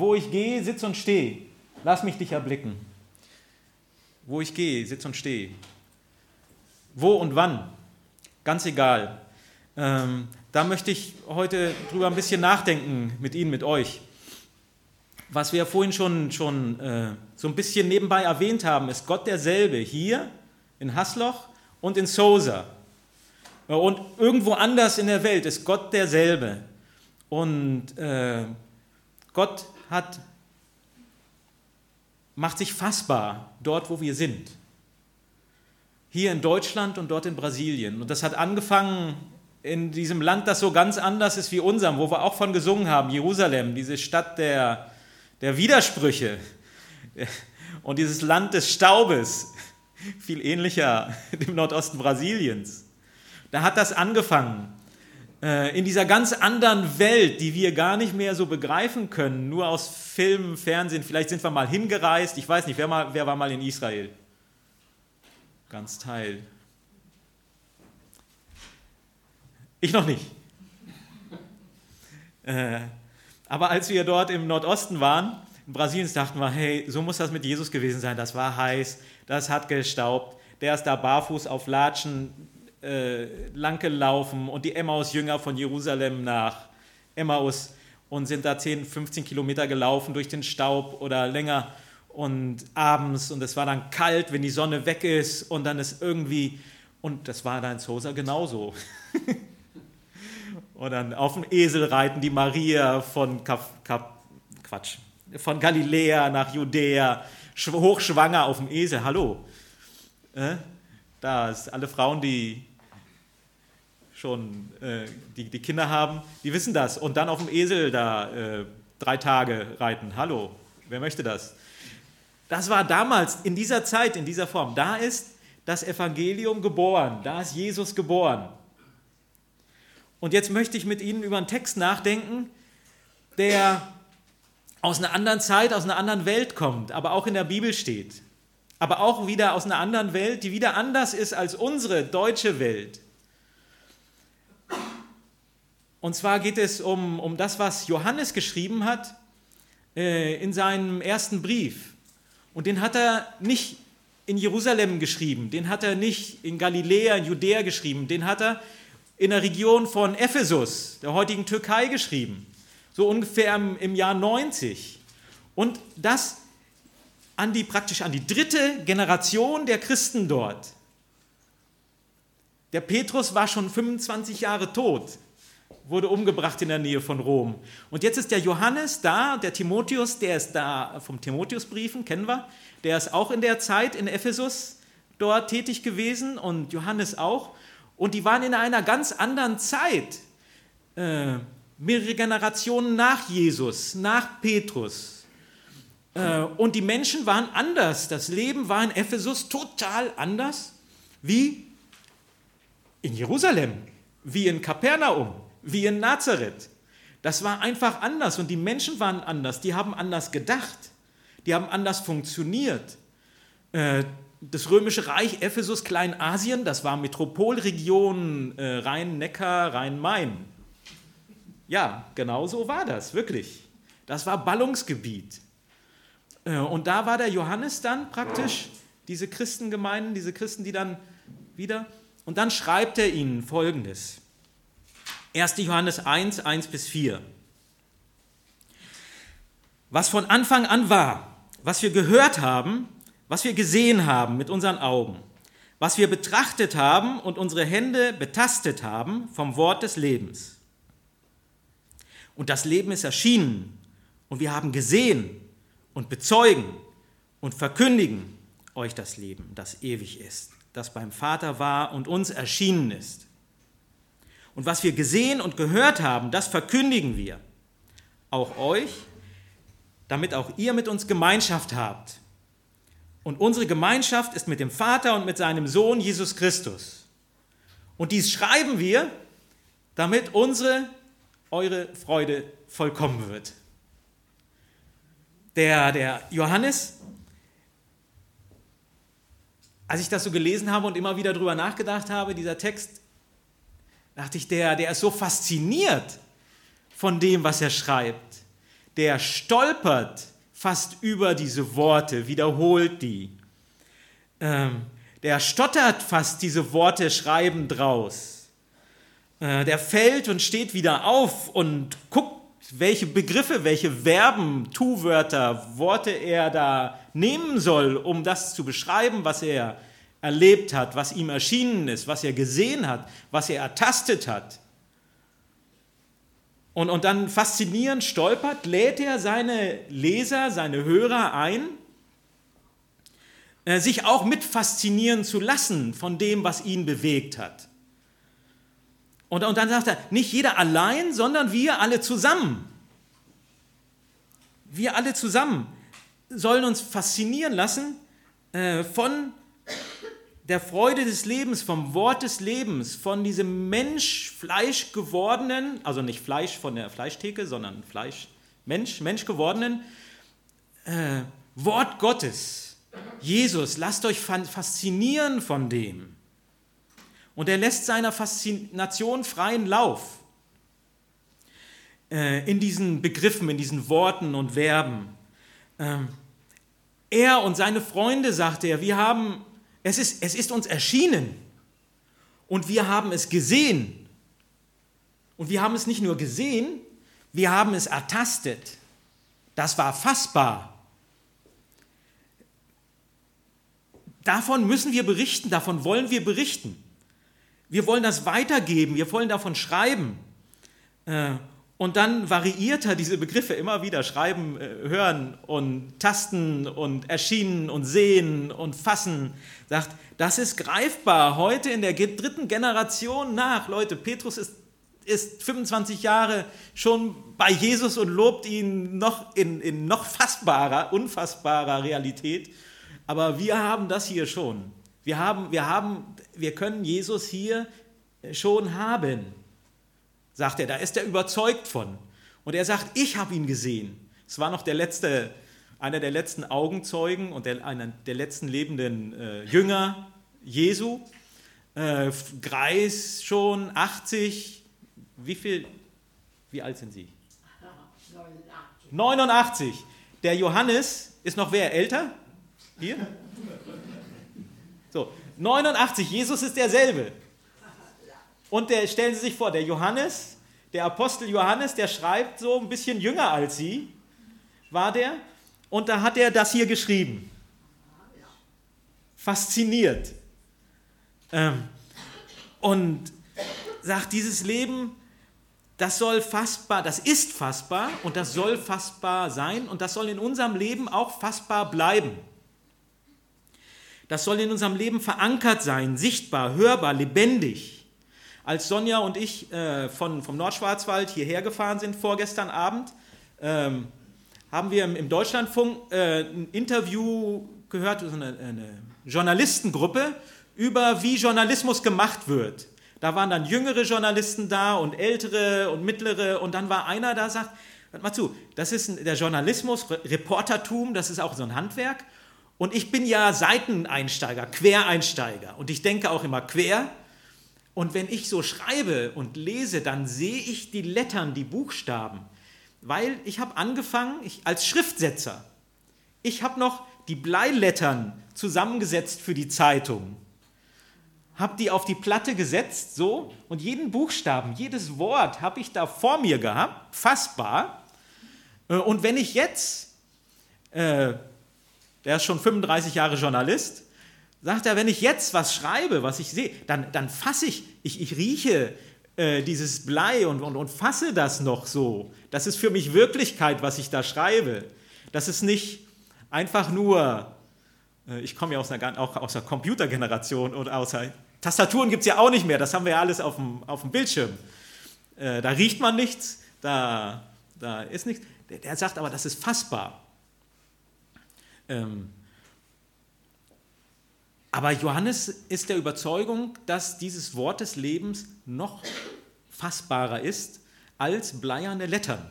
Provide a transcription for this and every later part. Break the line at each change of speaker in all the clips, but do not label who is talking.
Wo ich gehe, sitz und stehe. Lass mich dich erblicken. Wo ich gehe, sitz und stehe. Wo und wann, ganz egal. Ähm, da möchte ich heute drüber ein bisschen nachdenken mit Ihnen, mit euch. Was wir vorhin schon, schon äh, so ein bisschen nebenbei erwähnt haben, ist Gott derselbe hier in Hasloch und in Sosa. Und irgendwo anders in der Welt ist Gott derselbe. Und äh, Gott hat, macht sich fassbar dort, wo wir sind. Hier in Deutschland und dort in Brasilien. Und das hat angefangen in diesem Land, das so ganz anders ist wie unserem, wo wir auch von gesungen haben, Jerusalem, diese Stadt der, der Widersprüche und dieses Land des Staubes, viel ähnlicher dem Nordosten Brasiliens. Da hat das angefangen. Äh, in dieser ganz anderen Welt, die wir gar nicht mehr so begreifen können, nur aus Filmen, Fernsehen, vielleicht sind wir mal hingereist, ich weiß nicht, wer, mal, wer war mal in Israel? Ganz Teil. Ich noch nicht. Äh, aber als wir dort im Nordosten waren, in Brasilien, dachten wir, hey, so muss das mit Jesus gewesen sein. Das war heiß, das hat gestaubt, der ist da barfuß auf Latschen äh, lang gelaufen und die Emmaus-Jünger von Jerusalem nach Emmaus und sind da 10, 15 Kilometer gelaufen durch den Staub oder länger und abends und es war dann kalt, wenn die Sonne weg ist und dann ist irgendwie, und das war dann in Sosa genauso. und dann auf dem Esel reiten die Maria von Kaf, Kaf, Quatsch, von Galiläa nach Judäa, hochschwanger auf dem Esel, hallo. Äh? Da ist alle Frauen, die schon äh, die, die Kinder haben, die wissen das. Und dann auf dem Esel da äh, drei Tage reiten. Hallo, wer möchte das? Das war damals, in dieser Zeit, in dieser Form. Da ist das Evangelium geboren. Da ist Jesus geboren. Und jetzt möchte ich mit Ihnen über einen Text nachdenken, der aus einer anderen Zeit, aus einer anderen Welt kommt, aber auch in der Bibel steht. Aber auch wieder aus einer anderen Welt, die wieder anders ist als unsere deutsche Welt. Und zwar geht es um, um das, was Johannes geschrieben hat äh, in seinem ersten Brief. Und den hat er nicht in Jerusalem geschrieben, den hat er nicht in Galiläa, in Judäa geschrieben, den hat er in der Region von Ephesus, der heutigen Türkei, geschrieben. So ungefähr im, im Jahr 90. Und das an die, praktisch an die dritte Generation der Christen dort. Der Petrus war schon 25 Jahre tot wurde umgebracht in der Nähe von Rom. Und jetzt ist der Johannes da, der Timotheus, der ist da vom Timotheusbriefen, kennen wir, der ist auch in der Zeit in Ephesus dort tätig gewesen und Johannes auch. Und die waren in einer ganz anderen Zeit, äh, mehrere Generationen nach Jesus, nach Petrus. Äh, und die Menschen waren anders. Das Leben war in Ephesus total anders wie in Jerusalem, wie in Kapernaum wie in Nazareth. Das war einfach anders und die Menschen waren anders, die haben anders gedacht, die haben anders funktioniert. Äh, das römische Reich, Ephesus, Kleinasien, das war Metropolregion äh, Rhein-Neckar, Rhein-Main. Ja, genau so war das, wirklich. Das war Ballungsgebiet. Äh, und da war der Johannes dann praktisch, diese Christengemeinden, diese Christen, die dann wieder, und dann schreibt er ihnen Folgendes. 1. Johannes 1, 1 bis 4. Was von Anfang an war, was wir gehört haben, was wir gesehen haben mit unseren Augen, was wir betrachtet haben und unsere Hände betastet haben vom Wort des Lebens. Und das Leben ist erschienen und wir haben gesehen und bezeugen und verkündigen euch das Leben, das ewig ist, das beim Vater war und uns erschienen ist. Und was wir gesehen und gehört haben, das verkündigen wir auch euch, damit auch ihr mit uns Gemeinschaft habt. Und unsere Gemeinschaft ist mit dem Vater und mit seinem Sohn Jesus Christus. Und dies schreiben wir, damit unsere, eure Freude vollkommen wird. Der, der Johannes, als ich das so gelesen habe und immer wieder darüber nachgedacht habe, dieser Text dachte ich, der, der ist so fasziniert von dem, was er schreibt. der stolpert fast über diese Worte, wiederholt die. Ähm, der stottert fast diese Worte schreiben draus. Äh, der fällt und steht wieder auf und guckt, welche Begriffe, welche Verben, Tu-Wörter, Worte er da nehmen soll, um das zu beschreiben, was er erlebt hat, was ihm erschienen ist, was er gesehen hat, was er ertastet hat. Und, und dann faszinierend stolpert, lädt er seine Leser, seine Hörer ein, äh, sich auch mit faszinieren zu lassen von dem, was ihn bewegt hat. Und, und dann sagt er, nicht jeder allein, sondern wir alle zusammen. Wir alle zusammen sollen uns faszinieren lassen äh, von der Freude des Lebens, vom Wort des Lebens, von diesem Mensch, Fleisch gewordenen, also nicht Fleisch von der Fleischtheke, sondern Fleisch, Mensch, Mensch gewordenen äh, Wort Gottes. Jesus, lasst euch faszinieren von dem. Und er lässt seiner Faszination freien Lauf äh, in diesen Begriffen, in diesen Worten und Verben. Ähm, er und seine Freunde, sagte er, wir haben es ist, es ist uns erschienen und wir haben es gesehen. Und wir haben es nicht nur gesehen, wir haben es ertastet. Das war fassbar. Davon müssen wir berichten, davon wollen wir berichten. Wir wollen das weitergeben, wir wollen davon schreiben. Äh, und dann variiert er diese Begriffe immer wieder, schreiben, äh, hören und tasten und erschienen und sehen und fassen. Sagt, das ist greifbar heute in der dritten Generation nach. Leute, Petrus ist, ist 25 Jahre schon bei Jesus und lobt ihn noch in, in noch fassbarer, unfassbarer Realität. Aber wir haben das hier schon. Wir, haben, wir, haben, wir können Jesus hier schon haben sagt er, da ist er überzeugt von. Und er sagt, ich habe ihn gesehen. Es war noch der letzte, einer der letzten Augenzeugen und der, einer der letzten lebenden äh, Jünger Jesu. Äh, Greis schon, 80. Wie viel, wie alt sind Sie? 89. 89. Der Johannes ist noch wer älter? Hier? So, 89. Jesus ist derselbe. Und der, stellen Sie sich vor, der Johannes, der Apostel Johannes, der schreibt so ein bisschen jünger als Sie, war der, und da hat er das hier geschrieben. Fasziniert. Ähm, und sagt, dieses Leben, das soll fassbar, das ist fassbar und das soll fassbar sein und das soll in unserem Leben auch fassbar bleiben. Das soll in unserem Leben verankert sein, sichtbar, hörbar, lebendig. Als Sonja und ich äh, von, vom Nordschwarzwald hierher gefahren sind, vorgestern Abend, ähm, haben wir im, im Deutschlandfunk äh, ein Interview gehört, eine, eine Journalistengruppe über wie Journalismus gemacht wird. Da waren dann jüngere Journalisten da und ältere und mittlere und dann war einer da, sagt, hört mal zu, das ist der Journalismus, Reportertum, das ist auch so ein Handwerk und ich bin ja Seiteneinsteiger, Quereinsteiger und ich denke auch immer quer und wenn ich so schreibe und lese, dann sehe ich die Lettern, die Buchstaben, weil ich habe angefangen ich, als Schriftsetzer. Ich habe noch die Bleilettern zusammengesetzt für die Zeitung, habe die auf die Platte gesetzt, so, und jeden Buchstaben, jedes Wort habe ich da vor mir gehabt, fassbar. Äh, und wenn ich jetzt, äh, der ist schon 35 Jahre Journalist, sagt er, wenn ich jetzt was schreibe, was ich sehe, dann, dann fasse ich, ich, ich rieche äh, dieses Blei und, und, und fasse das noch so. Das ist für mich Wirklichkeit, was ich da schreibe. Das ist nicht einfach nur, äh, ich komme ja aus einer, auch aus der Computergeneration und außer Tastaturen gibt es ja auch nicht mehr, das haben wir ja alles auf dem, auf dem Bildschirm. Äh, da riecht man nichts, da, da ist nichts. Der, der sagt aber, das ist fassbar. Ähm, aber Johannes ist der Überzeugung, dass dieses Wort des Lebens noch fassbarer ist als bleierne Lettern.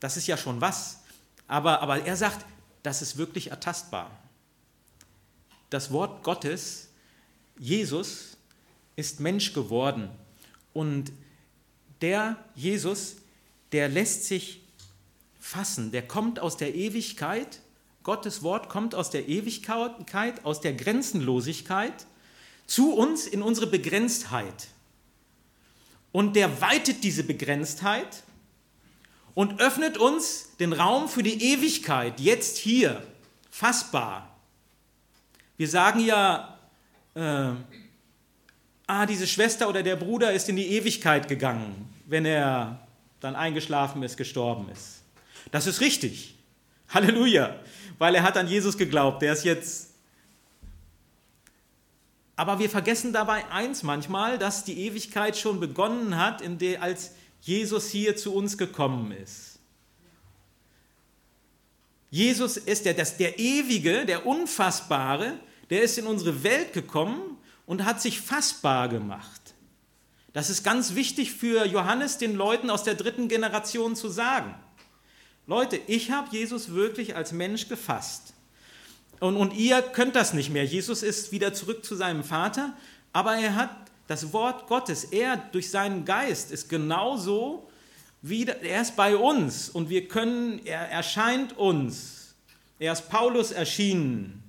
Das ist ja schon was. Aber, aber er sagt, das ist wirklich ertastbar. Das Wort Gottes, Jesus, ist Mensch geworden. Und der Jesus, der lässt sich fassen. Der kommt aus der Ewigkeit. Gottes Wort kommt aus der Ewigkeit, aus der Grenzenlosigkeit zu uns in unsere Begrenztheit. Und der weitet diese Begrenztheit und öffnet uns den Raum für die Ewigkeit, jetzt hier, fassbar. Wir sagen ja, äh, ah, diese Schwester oder der Bruder ist in die Ewigkeit gegangen, wenn er dann eingeschlafen ist, gestorben ist. Das ist richtig. Halleluja, weil er hat an Jesus geglaubt, der ist jetzt. Aber wir vergessen dabei eins manchmal, dass die Ewigkeit schon begonnen hat, der, als Jesus hier zu uns gekommen ist. Jesus ist der, das, der Ewige, der Unfassbare, der ist in unsere Welt gekommen und hat sich fassbar gemacht. Das ist ganz wichtig für Johannes, den Leuten aus der dritten Generation zu sagen. Leute, ich habe Jesus wirklich als Mensch gefasst. Und, und ihr könnt das nicht mehr. Jesus ist wieder zurück zu seinem Vater, aber er hat das Wort Gottes, er durch seinen Geist ist genauso wie, er ist bei uns und wir können, er erscheint uns. Er ist Paulus erschienen.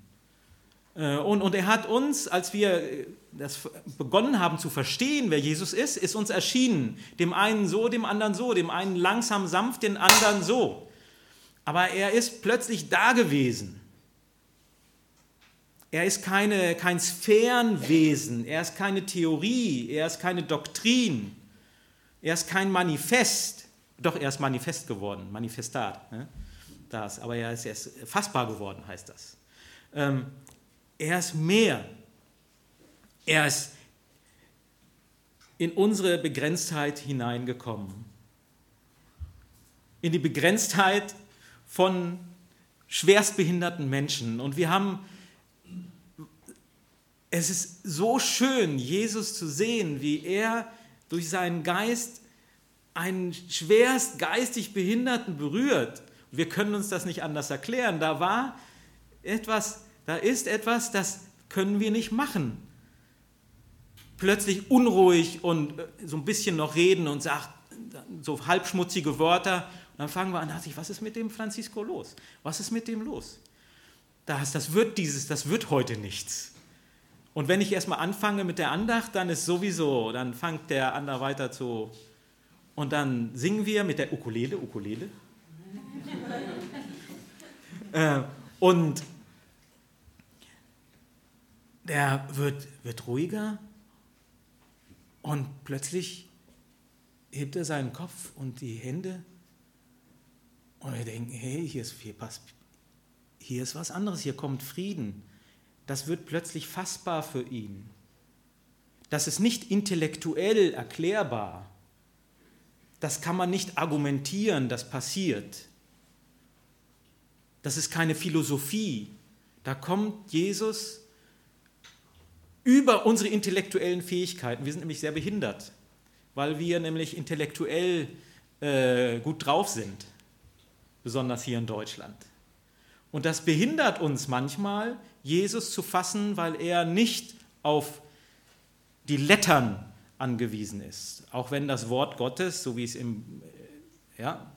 Äh, und, und er hat uns, als wir das begonnen haben zu verstehen, wer Jesus ist, ist uns erschienen. Dem einen so, dem anderen so, dem einen langsam sanft, den anderen so. Aber er ist plötzlich da gewesen. Er ist keine, kein Sphärenwesen, er ist keine Theorie, er ist keine Doktrin, er ist kein Manifest. Doch, er ist Manifest geworden, Manifestat. Ne? Das, aber er ist, er ist fassbar geworden, heißt das. Ähm, er ist mehr. Er ist in unsere Begrenztheit hineingekommen. In die Begrenztheit von schwerstbehinderten Menschen. Und wir haben, es ist so schön, Jesus zu sehen, wie er durch seinen Geist einen schwerst geistig Behinderten berührt. Wir können uns das nicht anders erklären. Da war etwas da ist etwas, das können wir nicht machen. Plötzlich unruhig und äh, so ein bisschen noch reden und sagt so halbschmutzige Wörter. Dann fangen wir an, was ist mit dem Francisco los? Was ist mit dem los? Das, das, wird dieses, das wird heute nichts. Und wenn ich erstmal anfange mit der Andacht, dann ist sowieso, dann fängt der andere weiter zu. Und dann singen wir mit der Ukulele, Ukulele. äh, und der wird, wird ruhiger und plötzlich hebt er seinen Kopf und die Hände und wir denken, hey, hier ist, hier, hier ist was anderes, hier kommt Frieden. Das wird plötzlich fassbar für ihn. Das ist nicht intellektuell erklärbar. Das kann man nicht argumentieren, das passiert. Das ist keine Philosophie. Da kommt Jesus über unsere intellektuellen Fähigkeiten. Wir sind nämlich sehr behindert, weil wir nämlich intellektuell äh, gut drauf sind, besonders hier in Deutschland. Und das behindert uns manchmal, Jesus zu fassen, weil er nicht auf die Lettern angewiesen ist. Auch wenn das Wort Gottes, so wie es im, äh, ja,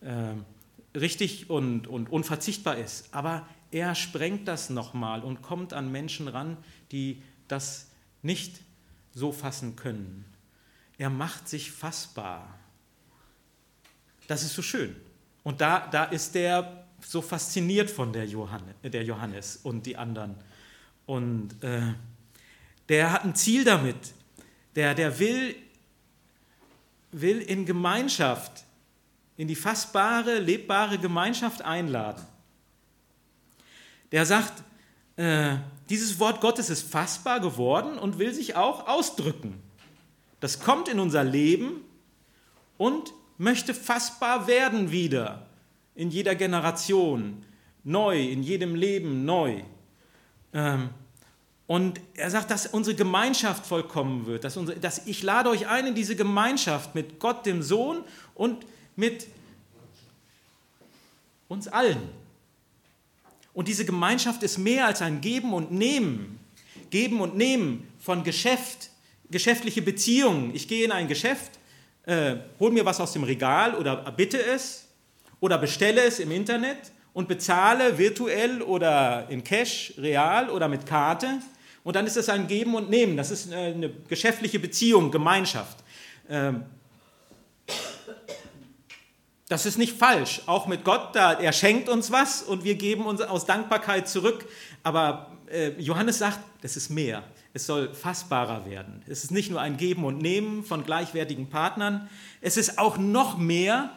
äh, richtig und, und unverzichtbar ist. Aber er sprengt das nochmal und kommt an Menschen ran, die das nicht so fassen können. Er macht sich fassbar. Das ist so schön. Und da, da ist der so fasziniert von der, Johannes, der Johannes und die anderen. Und äh, der hat ein Ziel damit. Der, der will, will in Gemeinschaft, in die fassbare, lebbare Gemeinschaft einladen der sagt, äh, dieses Wort Gottes ist fassbar geworden und will sich auch ausdrücken. Das kommt in unser Leben und möchte fassbar werden wieder in jeder Generation, neu, in jedem Leben neu. Ähm, und er sagt, dass unsere Gemeinschaft vollkommen wird, dass, unsere, dass ich lade euch ein in diese Gemeinschaft mit Gott, dem Sohn und mit uns allen. Und diese Gemeinschaft ist mehr als ein Geben und Nehmen. Geben und Nehmen von Geschäft, geschäftliche Beziehungen. Ich gehe in ein Geschäft, äh, hol mir was aus dem Regal oder bitte es oder bestelle es im Internet und bezahle virtuell oder in Cash, real oder mit Karte. Und dann ist es ein Geben und Nehmen. Das ist eine geschäftliche Beziehung, Gemeinschaft. Ähm, das ist nicht falsch, auch mit Gott, da, er schenkt uns was und wir geben uns aus Dankbarkeit zurück. Aber äh, Johannes sagt, das ist mehr. Es soll fassbarer werden. Es ist nicht nur ein Geben und Nehmen von gleichwertigen Partnern, es ist auch noch mehr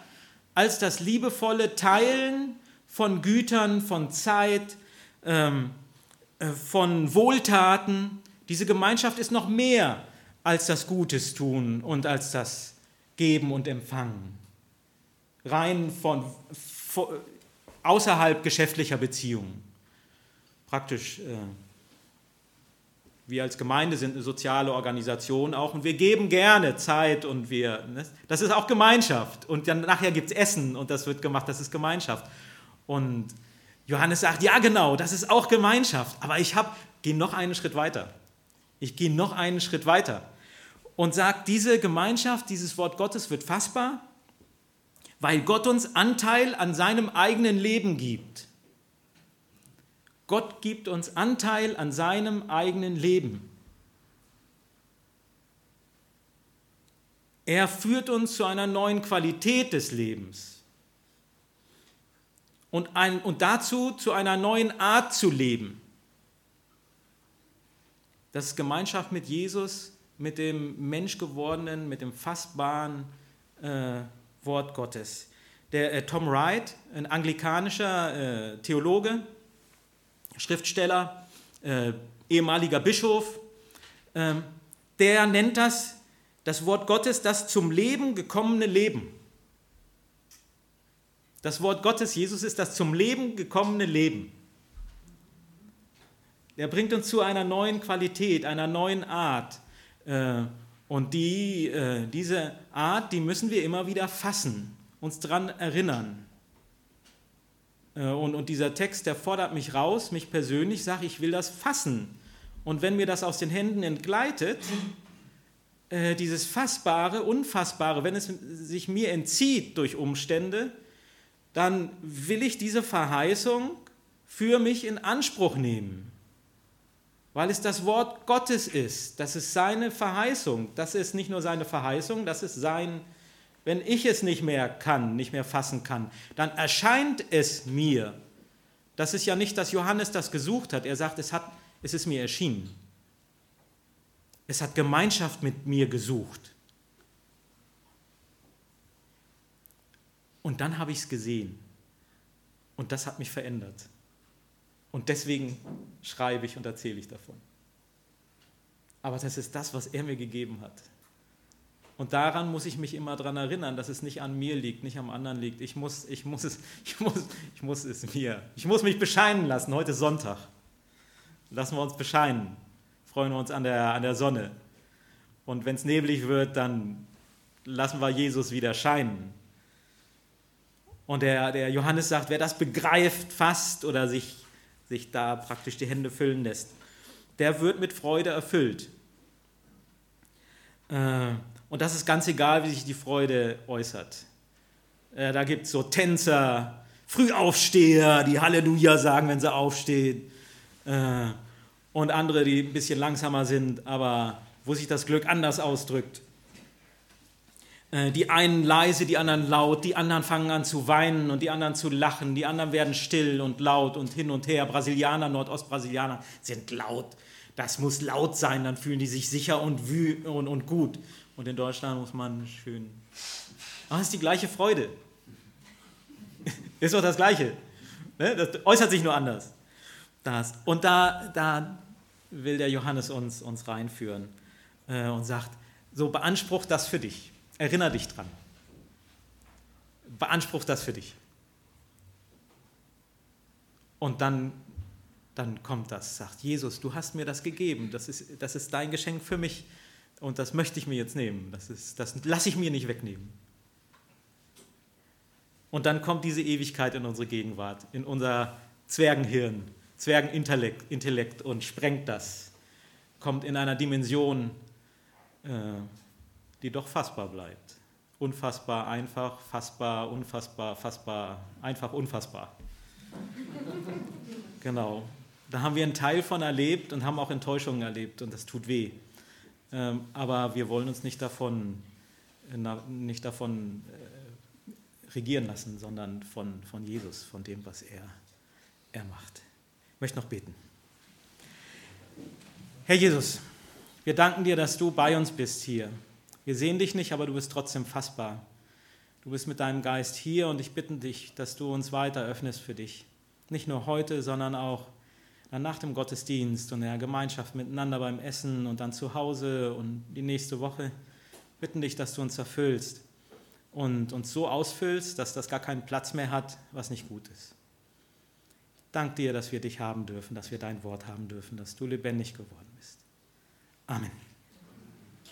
als das liebevolle Teilen von Gütern, von Zeit, ähm, äh, von Wohltaten. Diese Gemeinschaft ist noch mehr als das Gutes tun und als das Geben und Empfangen rein von, von außerhalb geschäftlicher Beziehungen. Praktisch, äh, wir als Gemeinde sind eine soziale Organisation auch und wir geben gerne Zeit und wir, ne, das ist auch Gemeinschaft. Und dann nachher gibt es Essen und das wird gemacht, das ist Gemeinschaft. Und Johannes sagt, ja genau, das ist auch Gemeinschaft, aber ich gehe noch einen Schritt weiter. Ich gehe noch einen Schritt weiter und sage, diese Gemeinschaft, dieses Wort Gottes wird fassbar weil Gott uns Anteil an seinem eigenen Leben gibt. Gott gibt uns Anteil an seinem eigenen Leben. Er führt uns zu einer neuen Qualität des Lebens und, ein, und dazu zu einer neuen Art zu leben. Das ist Gemeinschaft mit Jesus, mit dem Menschgewordenen, mit dem Fassbaren, äh, Wort Gottes. Der äh, Tom Wright, ein anglikanischer äh, Theologe, Schriftsteller, äh, ehemaliger Bischof, ähm, der nennt das das Wort Gottes das zum Leben gekommene Leben. Das Wort Gottes, Jesus, ist das zum Leben gekommene Leben. Er bringt uns zu einer neuen Qualität, einer neuen Art. Äh, und die, äh, diese Art, die müssen wir immer wieder fassen, uns daran erinnern. Äh, und, und dieser Text, der fordert mich raus, mich persönlich, sage ich will das fassen. Und wenn mir das aus den Händen entgleitet, äh, dieses Fassbare, Unfassbare, wenn es sich mir entzieht durch Umstände, dann will ich diese Verheißung für mich in Anspruch nehmen weil es das Wort Gottes ist. Das ist seine Verheißung. Das ist nicht nur seine Verheißung, das ist sein, wenn ich es nicht mehr kann, nicht mehr fassen kann, dann erscheint es mir. Das ist ja nicht, dass Johannes das gesucht hat. Er sagt, es, hat, es ist mir erschienen. Es hat Gemeinschaft mit mir gesucht. Und dann habe ich es gesehen. Und das hat mich verändert. Und deswegen schreibe ich und erzähle ich davon. Aber das ist das, was er mir gegeben hat. Und daran muss ich mich immer daran erinnern, dass es nicht an mir liegt, nicht am anderen liegt. Ich muss, ich muss, es, ich muss, ich muss es mir, ich muss mich bescheinen lassen. Heute ist Sonntag. Lassen wir uns bescheinen. Freuen wir uns an der, an der Sonne. Und wenn es neblig wird, dann lassen wir Jesus wieder scheinen. Und der, der Johannes sagt, wer das begreift, fasst oder sich sich da praktisch die Hände füllen lässt. Der wird mit Freude erfüllt. Äh, und das ist ganz egal, wie sich die Freude äußert. Äh, da gibt es so Tänzer, Frühaufsteher, die Halleluja sagen, wenn sie aufstehen. Äh, und andere, die ein bisschen langsamer sind, aber wo sich das Glück anders ausdrückt. Äh, die einen leise, die anderen laut, die anderen fangen an zu weinen und die anderen zu lachen, die anderen werden still und laut und hin und her. Brasilianer, Nordostbrasilianer sind laut. Das muss laut sein, dann fühlen die sich sicher und, und, und gut. Und in Deutschland muss man schön. Aber es ist die gleiche Freude. ist doch das Gleiche. Ne? Das äußert sich nur anders. Das. Und da, da will der Johannes uns, uns reinführen äh, und sagt, so beansprucht das für dich. Erinner dich dran. Beanspruch das für dich. Und dann, dann kommt das, sagt Jesus, du hast mir das gegeben, das ist, das ist dein Geschenk für mich und das möchte ich mir jetzt nehmen, das, das lasse ich mir nicht wegnehmen. Und dann kommt diese Ewigkeit in unsere Gegenwart, in unser Zwergenhirn, Zwergenintellekt Intellekt und sprengt das, kommt in einer Dimension, äh, die doch fassbar bleibt. unfassbar einfach, fassbar, unfassbar, fassbar, einfach unfassbar. genau. Da haben wir einen Teil von erlebt und haben auch Enttäuschungen erlebt und das tut weh. Ähm, aber wir wollen uns nicht davon, nicht davon äh, regieren lassen, sondern von, von Jesus, von dem, was er, er macht. Ich möchte noch beten. Herr Jesus, wir danken dir, dass du bei uns bist hier. Wir sehen dich nicht, aber du bist trotzdem fassbar. Du bist mit deinem Geist hier und ich bitte dich, dass du uns weiter öffnest für dich. Nicht nur heute, sondern auch nach dem Gottesdienst und der Gemeinschaft miteinander beim Essen und dann zu Hause und die nächste Woche. Bitten dich, dass du uns erfüllst und uns so ausfüllst, dass das gar keinen Platz mehr hat, was nicht gut ist. Dank dir, dass wir dich haben dürfen, dass wir dein Wort haben dürfen, dass du lebendig geworden bist. Amen.